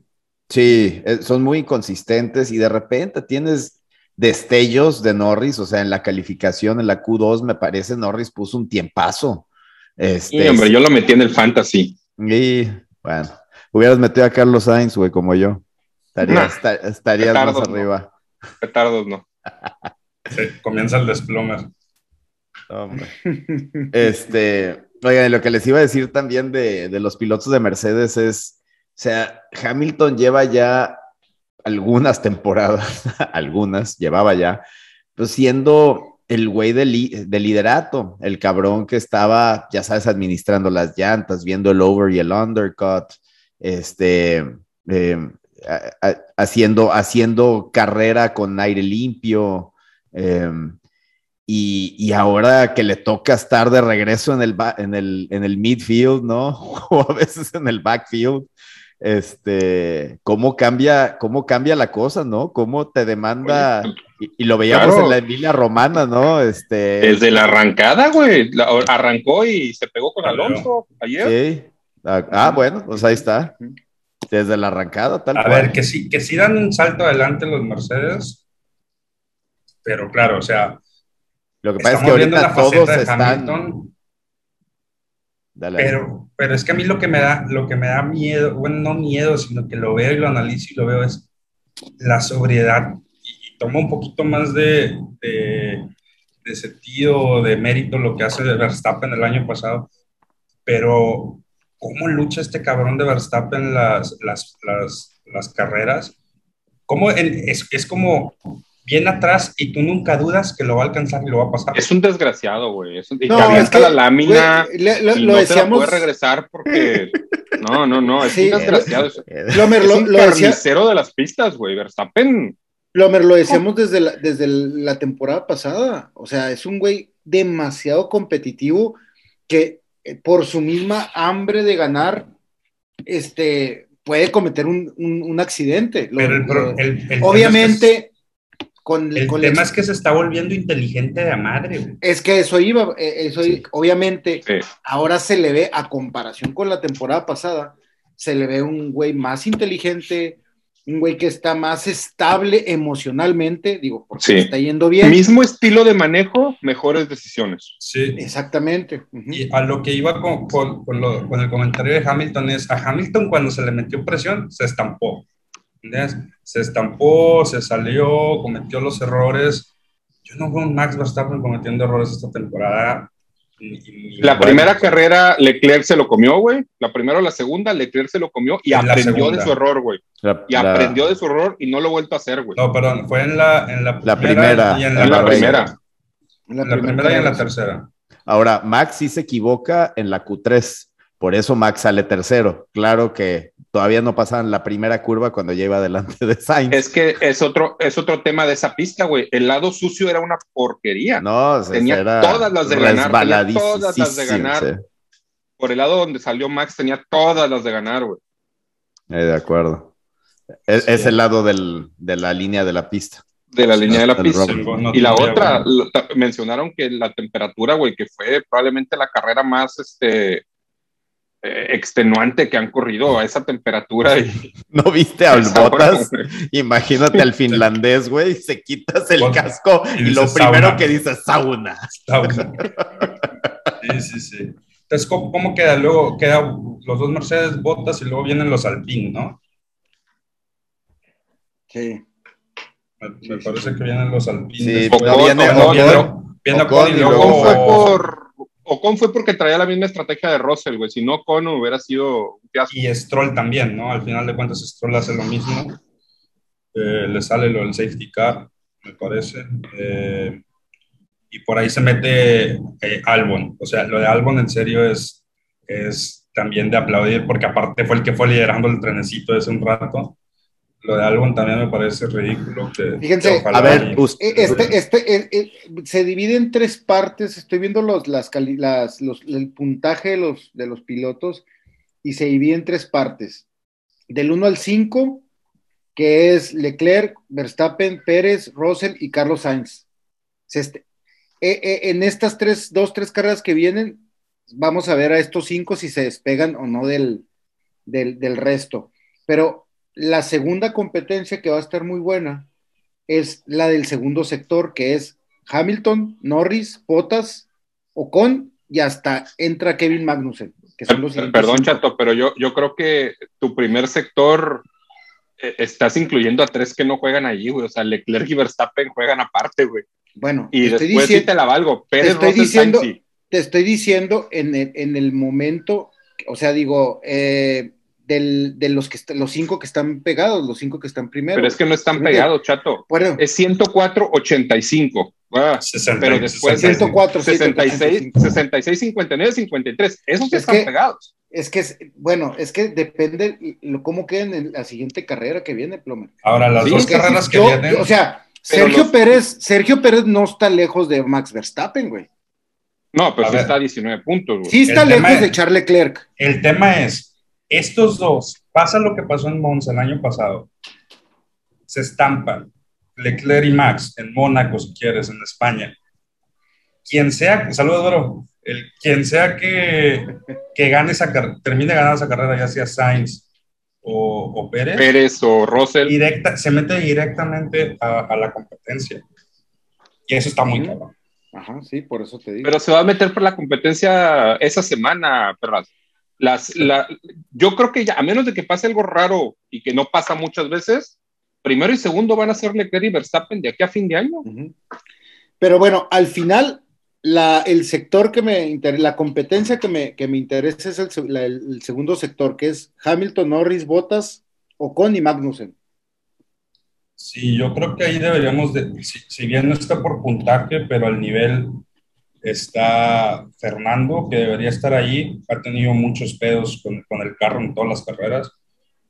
Sí, eh, son muy inconsistentes y de repente tienes destellos de Norris, o sea, en la calificación, en la Q2, me parece Norris puso un tiempazo. Este, sí, hombre, yo lo metí en el fantasy. Y bueno, hubieras metido a Carlos Sainz, güey, como yo. Estarías, nah, estarías más arriba. No. Petardos no. sí, comienza el desplomer. Hombre. Este, oigan, lo que les iba a decir también de, de, los pilotos de Mercedes es, o sea, Hamilton lleva ya algunas temporadas, algunas, llevaba ya, pues siendo el güey de, li, de, liderato, el cabrón que estaba, ya sabes, administrando las llantas, viendo el over y el undercut, este, eh, haciendo, haciendo carrera con aire limpio. Eh, y, y, ahora que le toca estar de regreso en el, en el, en el midfield, ¿no? O a veces en el backfield, este, cómo cambia, cómo cambia la cosa, ¿no? Cómo te demanda, y, y lo veíamos claro. en la Emilia Romana, ¿no? Este, Desde la arrancada, güey, arrancó y se pegó con Alonso ayer. Sí, ah, ah, bueno, pues ahí está. Desde la arrancada, tal A cual. ver, que sí, que sí dan un salto adelante los Mercedes, pero claro, o sea, lo que pasa es que ahorita todos están. Dale. Pero, pero es que a mí lo que me da, lo que me da miedo, bueno, no miedo, sino que lo veo y lo analizo y lo veo es la sobriedad. Y, y toma un poquito más de, de, de, sentido, de mérito lo que hace Verstappen el año pasado. Pero, ¿cómo lucha este cabrón de Verstappen las, las, las, las carreras? ¿Cómo en, es, es como viene atrás y tú nunca dudas que lo va a alcanzar y lo va a pasar. Es un desgraciado, güey. Es un, y no, es que, la lámina güey, le, lo, y no decíamos... puede regresar porque... No, no, no, es sí, un desgraciado. Plomer, es un lo, carnicero decía... de las pistas, güey. Verstappen... Plomer, lo decíamos desde la, desde la temporada pasada. O sea, es un güey demasiado competitivo que eh, por su misma hambre de ganar, este, puede cometer un, un, un accidente. Pero el, lo, el, el obviamente... Con, el con tema es que se está volviendo inteligente de madre. Güey. Es que eso iba, eh, eso sí. obviamente, sí. ahora se le ve, a comparación con la temporada pasada, se le ve un güey más inteligente, un güey que está más estable emocionalmente, digo, porque sí. está yendo bien. Mismo estilo de manejo, mejores decisiones. Sí. Exactamente. Uh -huh. Y a lo que iba con, con, con, lo, con el comentario de Hamilton es, a Hamilton cuando se le metió presión, se estampó. ¿Entendés? Se estampó, se salió, cometió los errores. Yo no veo un Max Verstappen cometiendo errores esta temporada. La bueno. primera carrera, Leclerc se lo comió, güey. La primera o la segunda, Leclerc se lo comió y en aprendió de su error, güey. Y la... aprendió de su error y no lo ha vuelto a hacer, güey. No, perdón, fue en la, en la, la primera, y en la, la primera. En la, primera, primera y en la tercera. Ahora, Max sí se equivoca en la Q3. Por eso Max sale tercero. Claro que todavía no pasaban la primera curva cuando ya iba delante de Sainz. Es que es otro, es otro tema de esa pista, güey. El lado sucio era una porquería. No, tenía era todas las de ganar. Tenía todas las de ganar. Sí. Por el lado donde salió Max tenía todas las de ganar, güey. Eh, de acuerdo. Es, sí. es, el lado del, de la línea de la pista. De la línea de la pista. No, y la otra, bueno. mencionaron que la temperatura, güey, que fue probablemente la carrera más, este, extenuante que han corrido a esa temperatura. Y... ¿No viste a Botas? Imagínate al finlandés, güey, se quitas el bueno, casco y, y lo primero sauna. que dice sauna. sauna. sí, sí, sí. Entonces, ¿cómo, ¿cómo, queda? Luego queda los dos Mercedes Botas y luego vienen los Alpine, ¿no? Sí. Me, me parece que vienen los Alpine. Sí, Después, viene, Ocon, viene, viene Ocon, y luego... Fue por Ocon fue porque traía la misma estrategia de Russell, güey. Si no, Ocon hubiera sido un. Y Stroll también, ¿no? Al final de cuentas, Stroll hace lo mismo. Eh, le sale lo del safety car, me parece. Eh, y por ahí se mete eh, Albon. O sea, lo de Albon en serio es, es también de aplaudir, porque aparte fue el que fue liderando el trenecito hace un rato lo de Albon también me parece ridículo. Que, Fíjense, que a ver, este, este, eh, eh, se divide en tres partes. Estoy viendo los, las, las, los, el puntaje de los, de los pilotos y se divide en tres partes. Del 1 al 5, que es Leclerc, Verstappen, Pérez, Russell y Carlos Sainz. Este, eh, en estas tres, dos, tres carreras que vienen, vamos a ver a estos cinco si se despegan o no del, del, del resto. Pero la segunda competencia que va a estar muy buena es la del segundo sector, que es Hamilton, Norris, Bottas, Ocon y hasta entra Kevin Magnussen. Que son los Perdón, cinco. Chato, pero yo, yo creo que tu primer sector eh, estás incluyendo a tres que no juegan allí, güey. O sea, Leclerc y Verstappen juegan aparte, güey. Bueno, y después diciendo, sí te la valgo. Pérez, te estoy Russell, diciendo, Sainz, sí. te estoy diciendo en el, en el momento, o sea, digo, eh, del, de los, que los cinco que están pegados, los cinco que están primero. Pero es que no están pegados, chato. Bueno. Es 104-85. Ah, 60, pero después 104, 66, 66, 59, 53. Esos sí están que, pegados. Es que, es, bueno, es que depende lo, cómo queden en la siguiente carrera que viene, Plomer. Ahora, las sí, dos carreras que, yo, vienen. O sea, Sergio los... Pérez, Sergio Pérez no está lejos de Max Verstappen, güey. No, pero sí está a 19 puntos, güey. Sí está el lejos de Charles Leclerc. El tema es, estos dos, pasa lo que pasó en Monza el año pasado, se estampan, Leclerc y Max, en Mónaco, si quieres, en España. Quien sea, saludos, bro, el, quien sea que, que gane esa termine ganando esa carrera, ya sea Sainz o, o Pérez, Pérez o Russell, directa, se mete directamente a, a, la competencia. Y eso está muy claro. Ajá, sí, por eso te digo. Pero se va a meter por la competencia esa semana, perras. Las, la, yo creo que ya, a menos de que pase algo raro y que no pasa muchas veces, primero y segundo van a ser Leclerc y Verstappen de aquí a fin de año. Uh -huh. Pero bueno, al final, la, el sector que me interesa, la competencia que me, que me interesa es el, la, el, segundo sector, que es Hamilton, Norris, Bottas, Ocon y Magnussen. Sí, yo creo que ahí deberíamos, de, si, bien no está por puntaje, pero al nivel está Fernando, que debería estar ahí, ha tenido muchos pedos con, con el carro en todas las carreras,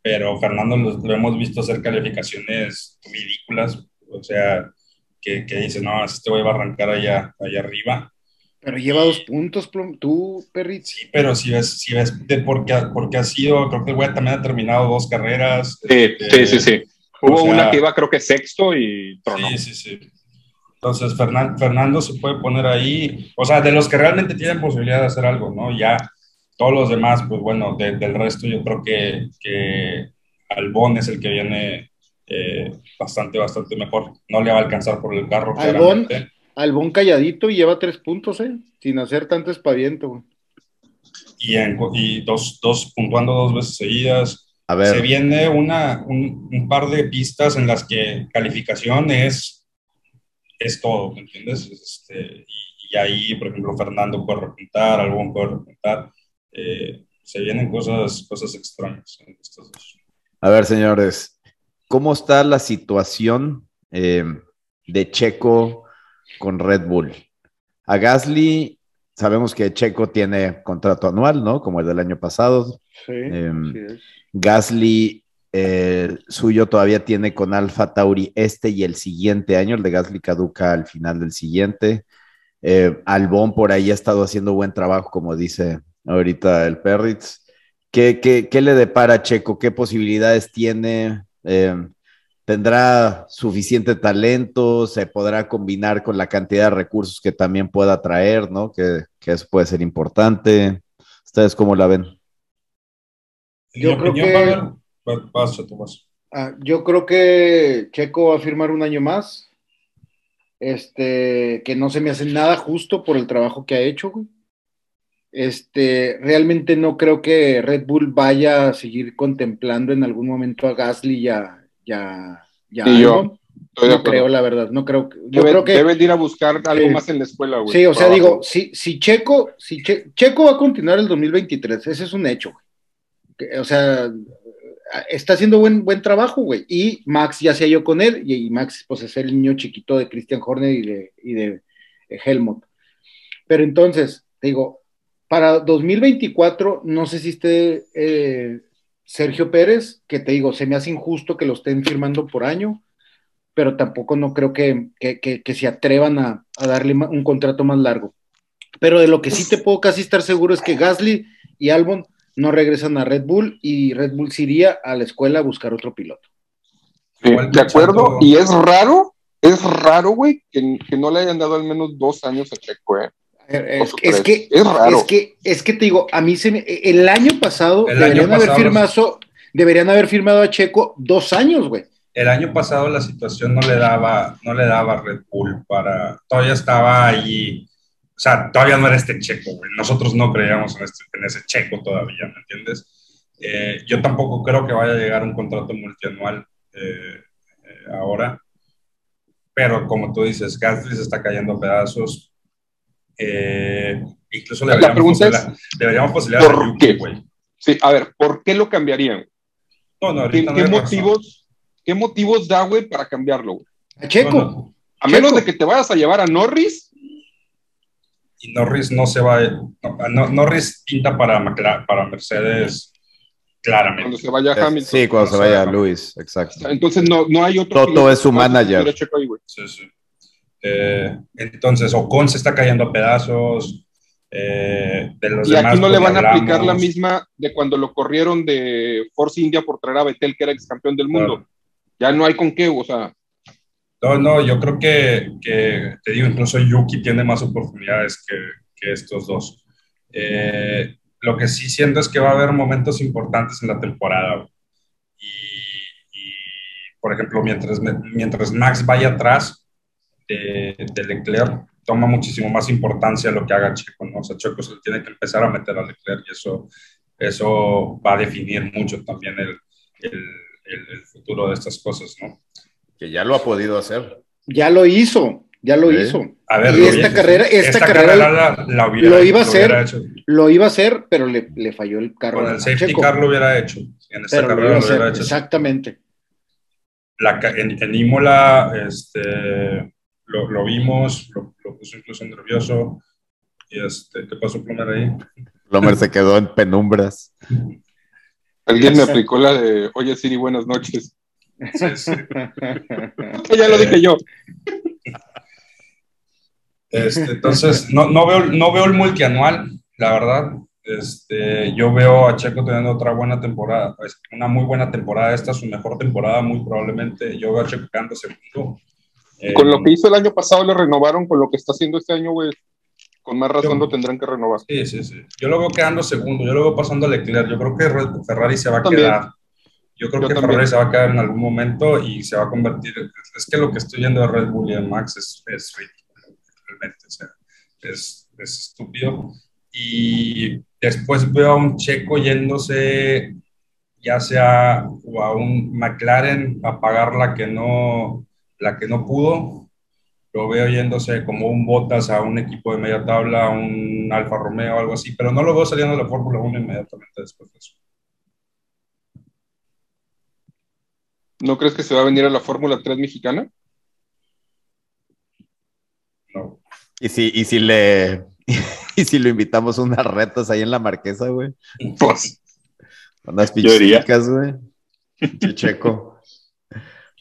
pero Fernando lo, hemos visto hacer calificaciones ridículas, o sea, que, que dice, no, este voy a arrancar allá, allá arriba. Pero lleva dos puntos, tú, Perry. Sí, pero si ves, si ves de porque, porque ha sido, creo que el güey también ha terminado dos carreras. Sí, este, sí, sí, sí. Hubo una que iba creo que sexto y tronó. Sí, sí, sí. Entonces Fernando se puede poner ahí, o sea, de los que realmente tienen posibilidad de hacer algo, ¿no? Ya todos los demás, pues bueno, del resto yo creo que, que Albón es el que viene eh, bastante, bastante mejor. No le va a alcanzar por el carro. Albón, Albón calladito y lleva tres puntos, ¿eh? Sin hacer tanto espaviento, güey. Y, y dos, dos, puntuando dos veces seguidas. Se viene una, un, par de pistas en las que calificación es, es todo, ¿me entiendes? Este, y, ahí, por ejemplo, Fernando puede repuntar, algún puede repuntar. Eh, se vienen cosas, cosas extrañas en estos dos. A ver, señores, ¿cómo está la situación eh, de Checo con Red Bull? A Gasly, sabemos que Checo tiene contrato anual, ¿no? Como el del año pasado. Sí, em, Gasly, eh, suyo todavía tiene con Alfa Tauri este y el siguiente año. El de Gasly caduca al final del siguiente. Eh, Albón por ahí ha estado haciendo buen trabajo, como dice ahorita el Perritz. ¿Qué, qué, le depara Checo? ¿Qué posibilidades tiene? Em, ¿Tendrá suficiente talento? ¿Se podrá combinar con la cantidad de recursos que también pueda traer, ¿no? Que, que eso puede ser importante. ¿Ustedes cómo la ven? Yo creo que. Ah, yo creo que Checo va a firmar un año más. Este, que no se me hace nada justo por el trabajo que ha hecho, Este, realmente no creo que Red Bull vaya a seguir contemplando en algún momento a Gasly ya, ya, ya. yo, no creo, la verdad, no creo. Yo creo que deben ir a buscar algo más en la escuela, güey. Sí, o sea, digo, si, si Checo, si Checo va a continuar el 2023, ese es un hecho, güey o sea, está haciendo buen, buen trabajo, güey. Y Max ya se halló con él, y, Max, pues es el niño chiquito de Christian Horner y de, y de, Helmut. Pero entonces, digo, para 2024, no sé si esté eh, Sergio Pérez, que te digo, se me hace injusto que lo estén firmando por año, pero tampoco no creo que, que, se atrevan a, a, darle un contrato más largo. Pero de lo que sí te puedo casi estar seguro es que Gasly y Albon no regresan a Red Bull y Red Bull se iría a la escuela a buscar otro piloto. de acuerdo, y es raro, es raro, güey, que, no le hayan dado al menos dos años a Checo, eh. Es, que, es, raro. es que es que te digo, a mí se me, el año pasado deberían haber firmado deberían haber firmado a Checo dos años, güey. El año pasado la situación no le daba, no le daba a Red Bull para, todavía estaba ahí o sea, todavía no era este checo, güey. Nosotros no creíamos en, este, en ese checo todavía, ¿me entiendes? Eh, yo tampoco creo que vaya a llegar un contrato multianual eh, eh, ahora. Pero como tú dices, Gasly se está cayendo a pedazos. incluso le deberíamos, posibilidad, deberíamos posibilidad ¿Por qué? güey. Sí, a ver, ¿por qué lo cambiarían? No, no, ¿Qué, ¿qué motivos, ¿Qué motivos da, güey, para cambiarlo? Güey? A Checo. A menos de que te vayas a llevar a Norris y Norris no se va, no, Norris pinta para, para Mercedes claramente. Cuando se vaya Hamilton. Sí, cuando se vaya Luis, exacto. Entonces no, no hay otro. Toto es su manager. sí, sí. Eh, entonces, Ocon se está cayendo a pedazos. Eh, de los y aquí no le van a aplicar la misma de cuando lo corrieron de Force India por traer a Betel, que era ex campeón del mundo. Ya no hay con qué, o sea. No, no, yo creo que, que, te digo, incluso Yuki tiene más oportunidades que, que estos dos. Eh, lo que sí siento es que va a haber momentos importantes en la temporada. Y, por ejemplo, mientras, mientras Max vaya atrás de, de, Leclerc, toma muchísimo más importancia lo que haga Checo, ¿no? O sea, Checo se tiene que empezar a meter a Leclerc y eso, eso va a definir mucho también el, el, el futuro de estas cosas, ¿no? Que ya lo ha podido hacer. Ya lo hizo, ya lo hizo. A ver, y esta carrera, esta, carrera, la, hubiera, lo iba a hacer, lo, iba a hacer, pero le, le falló el carro. Con el safety car lo hubiera hecho. En esta carrera lo, hubiera hecho. Exactamente. en, Imola este, lo, vimos, lo, puso incluso nervioso. Y este, ¿Qué pasó, Plomer, ahí? Plomer se quedó en penumbras. Alguien me aplicó la de, oye Siri, buenas noches. ya lo dije yo. Este, entonces, no, no, veo, no veo el multianual, la verdad. Este, yo veo a Checo teniendo otra buena temporada, pues, una muy buena temporada. Esta es su mejor temporada, muy probablemente. Yo veo a Checo quedando segundo. con lo que hizo el año pasado, le renovaron. Con lo que está haciendo este año, güey, con más razón lo tendrán que renovar. Sí, sí, sí. Yo lo veo quedando segundo. Yo lo veo pasando a Leclerc. Yo creo que Ferrari se va a quedar. Yo creo que Ferrari se va a quedar en algún momento y se va a convertir. Es que lo que estoy viendo de Red Bull y de Max es, es ridículo, realmente. O sea, es, es estúpido. Y después veo a un checo yéndose, ya sea o a un McLaren a pagar la que no, la que no pudo. Lo veo yéndose como un Bottas a un equipo de media tabla, un Alfa Romeo o algo así, pero no lo veo saliendo de la Fórmula 1 inmediatamente después de eso. ¿No crees que se va a venir a la Fórmula 3 mexicana? No. ¿Y si, y si le y si lo invitamos a unas retas ahí en la marquesa, güey. Pues. Unas pichitas, güey. Checo.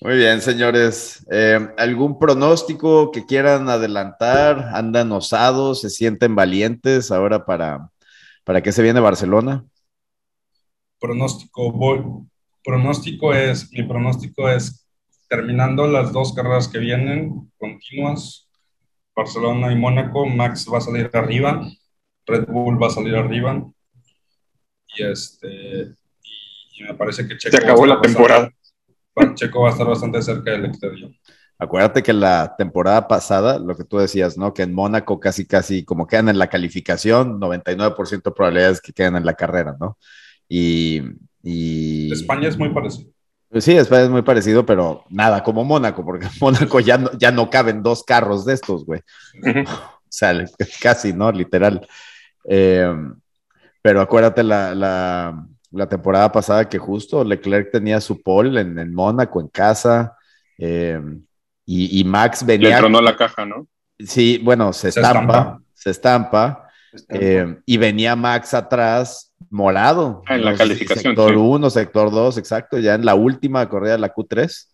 Muy bien, señores. Eh, ¿Algún pronóstico que quieran adelantar? ¿Andan osados? ¿Se sienten valientes ahora para, para qué se viene Barcelona? Pronóstico, pronóstico es, mi pronóstico es terminando las dos carreras que vienen continuas, Barcelona y Mónaco, Max va a salir arriba, Red Bull va a salir arriba. Y este y, me parece que Checo. Se acabó la temporada. Checo va a estar bastante cerca del exterior. Acuérdate que la temporada pasada, lo que tú decías, ¿no? Que en Mónaco casi, casi, como quedan en la calificación, 99% de probabilidades que quedan en la carrera, ¿no? Y, y... España es muy parecido. Pues sí, es muy parecido, pero nada como Mónaco, porque Mónaco ya no, ya no caben dos carros de estos, güey. o sea, casi, ¿no? Literal. Eh, pero acuérdate la, temporada pasada que justo Leclerc tenía su pole en, en Mónaco, en casa, eh, y, Max venía... Le tronó la caja, ¿no? Sí, bueno, se, estampa, se estampa, eh, y venía Max atrás morado. Ah, en la calificación. Sector 1, sector 2, exacto, ya en la última corrida de la Q3.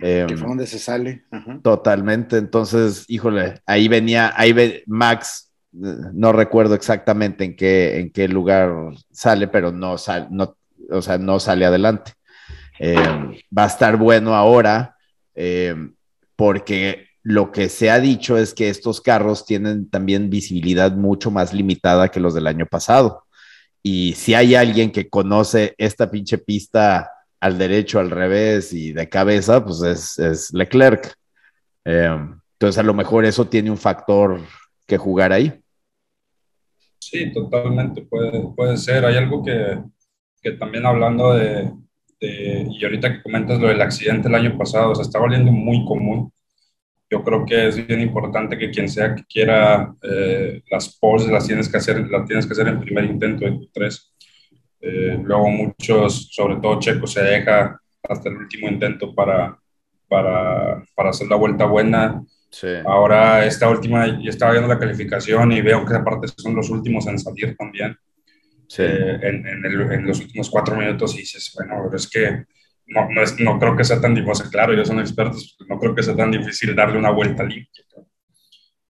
Eh, que fue donde se sale. Totalmente. Entonces, híjole, ahí venía, ahí ve, Max, no recuerdo exactamente en qué, en qué lugar sale, pero no sale, no, o sea, no sale adelante. Eh, va a estar bueno ahora, eh, porque lo que se ha dicho es que estos carros tienen también visibilidad mucho más limitada que los del año pasado. Y si hay alguien que conoce esta pinche pista al derecho, al revés y de cabeza, pues es, Leclerc. Eh, entonces a lo mejor eso tiene un factor que jugar ahí. Sí, totalmente, puede, puede ser. Hay algo que, que también hablando de, y ahorita que comentas lo del accidente el año pasado, se está volviendo muy común yo creo que es bien importante que quien sea que quiera eh, las poses las tienes que hacer, las tienes que hacer en primer intento de tres. Eh, luego muchos, sobre todo Checo, se deja hasta el último intento para, para, para hacer la vuelta buena. Sí. Ahora esta última, yo estaba viendo la calificación y veo que aparte son los últimos en salir también. Sí. Eh, en, en, en, los últimos cuatro minutos y dices, bueno, pero es que no, no, es, no creo que sea tan difícil, claro, ellos son expertos, no creo que sea tan difícil darle una vuelta limpia.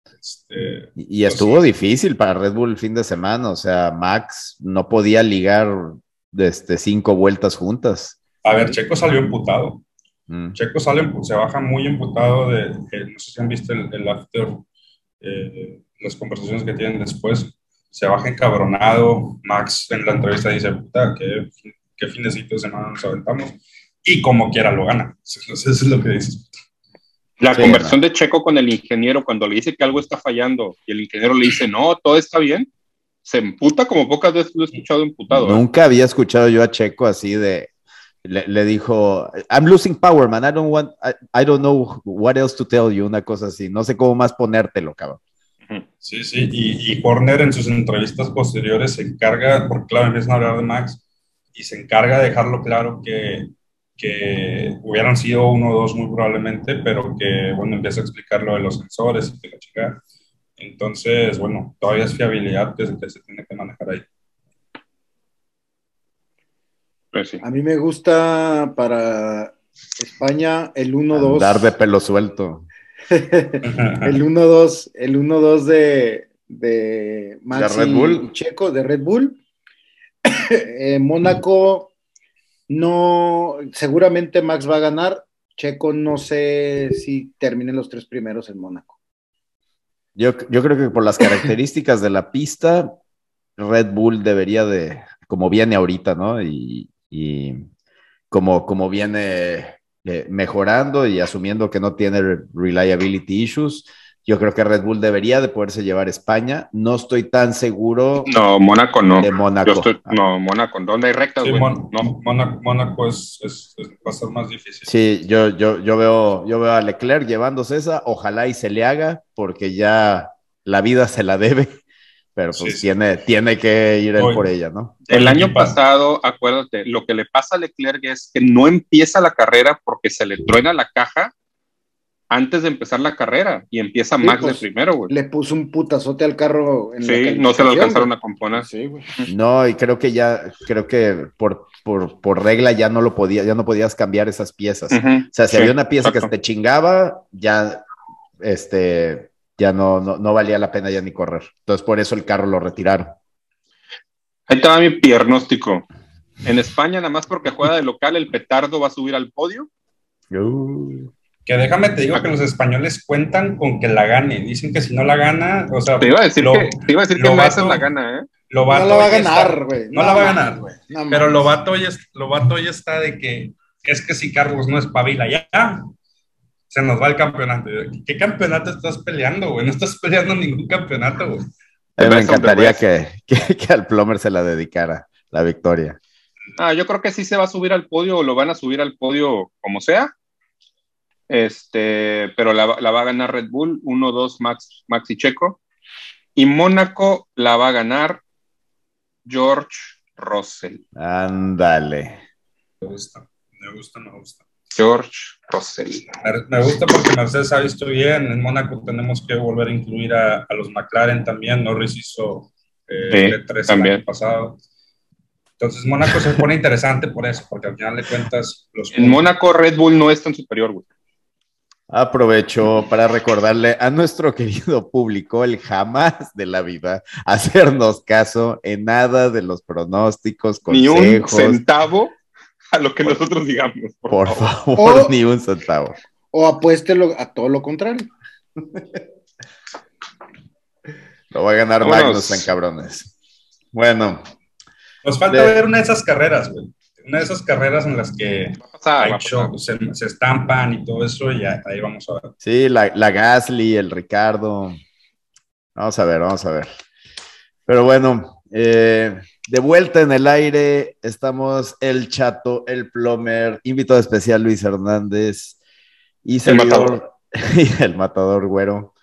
Este, y estuvo difícil para Red Bull el fin de semana, o sea, Max no podía ligar este, cinco vueltas juntas. A ver, Checo salió emputado. Mm. Checo sale, se baja muy emputado de, no sé si han visto el, after, eh, las conversaciones que tienen después, se baja encabronado, Max en la entrevista dice, puta, qué, qué finecito de semana nos aventamos, y como quiera lo gana. Eso es lo que dices. La conversión de Checo con el ingeniero, cuando le dice que algo está fallando y el ingeniero le dice, no, todo está bien, se emputa como pocas veces lo he escuchado emputado. ¿eh? Nunca había escuchado yo a Checo así de, le, dijo, I'm losing power, man, I don't want, I, don't know what else to tell you, una cosa así, no sé cómo más ponértelo, cabrón. Sí, sí, y, y Horner en sus entrevistas posteriores se encarga, porque claro, empiezan a hablar de Max, y se encarga de dejarlo claro que que hubieran sido uno o dos muy probablemente, pero que, bueno, empieza a explicar lo de los sensores y que la chica. Entonces, bueno, todavía es fiabilidad que, que se tiene que manejar ahí. Pues A mí me gusta para España el 1-2. Dar de pelo suelto. el 1-2, el 1-2 de, de Maxi Red Bull. Checo, de Red Bull. Eh, Mónaco no, seguramente Max va a ganar. Checo no sé si terminen los tres primeros en Mónaco. Yo, yo creo que por las características de la pista, Red Bull debería de, como viene ahorita, ¿no? Y, como, como viene eh, mejorando y asumiendo que no tiene reliability issues, yo creo que Red Bull debería de poderse llevar España. No estoy tan seguro. No, Mónaco no. De Mónaco. no, Mónaco, ¿dónde hay rectas? no, Mónaco, es, es, va a ser más difícil. Sí, yo, yo, yo, veo, yo veo a Leclerc llevándose esa. Ojalá y se le haga, porque ya la vida se la debe. Pero pues tiene, tiene que ir él por ella, ¿no? El año pasado, acuérdate, lo que le pasa a Leclerc es que no empieza la carrera porque se le truena la caja antes de empezar la carrera y empieza Max de pues, primero, güey. Le puso un putazote al carro. En sí, no se lo alcanzaron a componer. Sí, güey. No, y creo que ya, creo que por, por, regla ya no lo podía, ya no podías cambiar esas piezas. o sea, si había una pieza que se te chingaba, ya, este, ya no, no, valía la pena ya ni correr. Entonces, por eso el carro lo retiraron. Ahí estaba mi diagnóstico. En España, nada más porque juega de local, el petardo va a subir al podio. Uh. Que déjame te digo que los españoles cuentan con que la gane. Dicen que si no la gana, o sea. Te iba a decir que, te iba a decir que la gana, ¿eh? no la va a ganar, güey. No, la va a ganar, güey. Pero Lobato ya, Lobato ya está de que es que si Carlos no es pavila ya, se nos va el campeonato. ¿Qué campeonato estás peleando, güey? No estás peleando ningún campeonato, güey. me encantaría que, que, que, al Plomer se la dedicara la victoria. Ah, yo creo que sí se va a subir al podio o lo van a subir al podio como sea este, pero la, va a ganar Red Bull, 1-2 Max, Max y Checo. Y Mónaco la va a ganar George Russell. Ándale. Me gusta, me gusta, me gusta. George Russell. Me gusta porque Mercedes ha visto bien. En Mónaco tenemos que volver a incluir a, los McLaren también. Norris hizo eh, sí, el año pasado. Entonces, Mónaco se pone interesante por eso, porque al final de cuentas. Los en Mónaco, Red Bull no es tan superior, güey. Aprovecho para recordarle a nuestro querido público el jamás de la vida hacernos caso en nada de los pronósticos, consejos. Ni un centavo a lo que nosotros digamos. Por, favor, ni un centavo. O apuéstelo a todo lo contrario. lo va a ganar Magnus en cabrones. Bueno. Nos falta ver una de esas carreras, güey una de esas carreras en las que se, estampan y todo eso, y ahí vamos a ver. Sí, la, la Gasly, el Ricardo. Vamos a ver, vamos a ver. Pero bueno, eh, de vuelta en el aire, estamos el Chato, el Plomer, invitado especial Luis Hernández y servidor, y el matador güero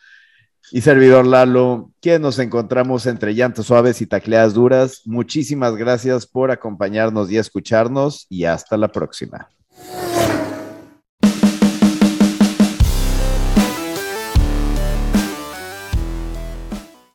y servidor Lalo, que nos encontramos entre llantos suaves y tacleadas duras. Muchísimas gracias por acompañarnos y escucharnos y hasta la próxima.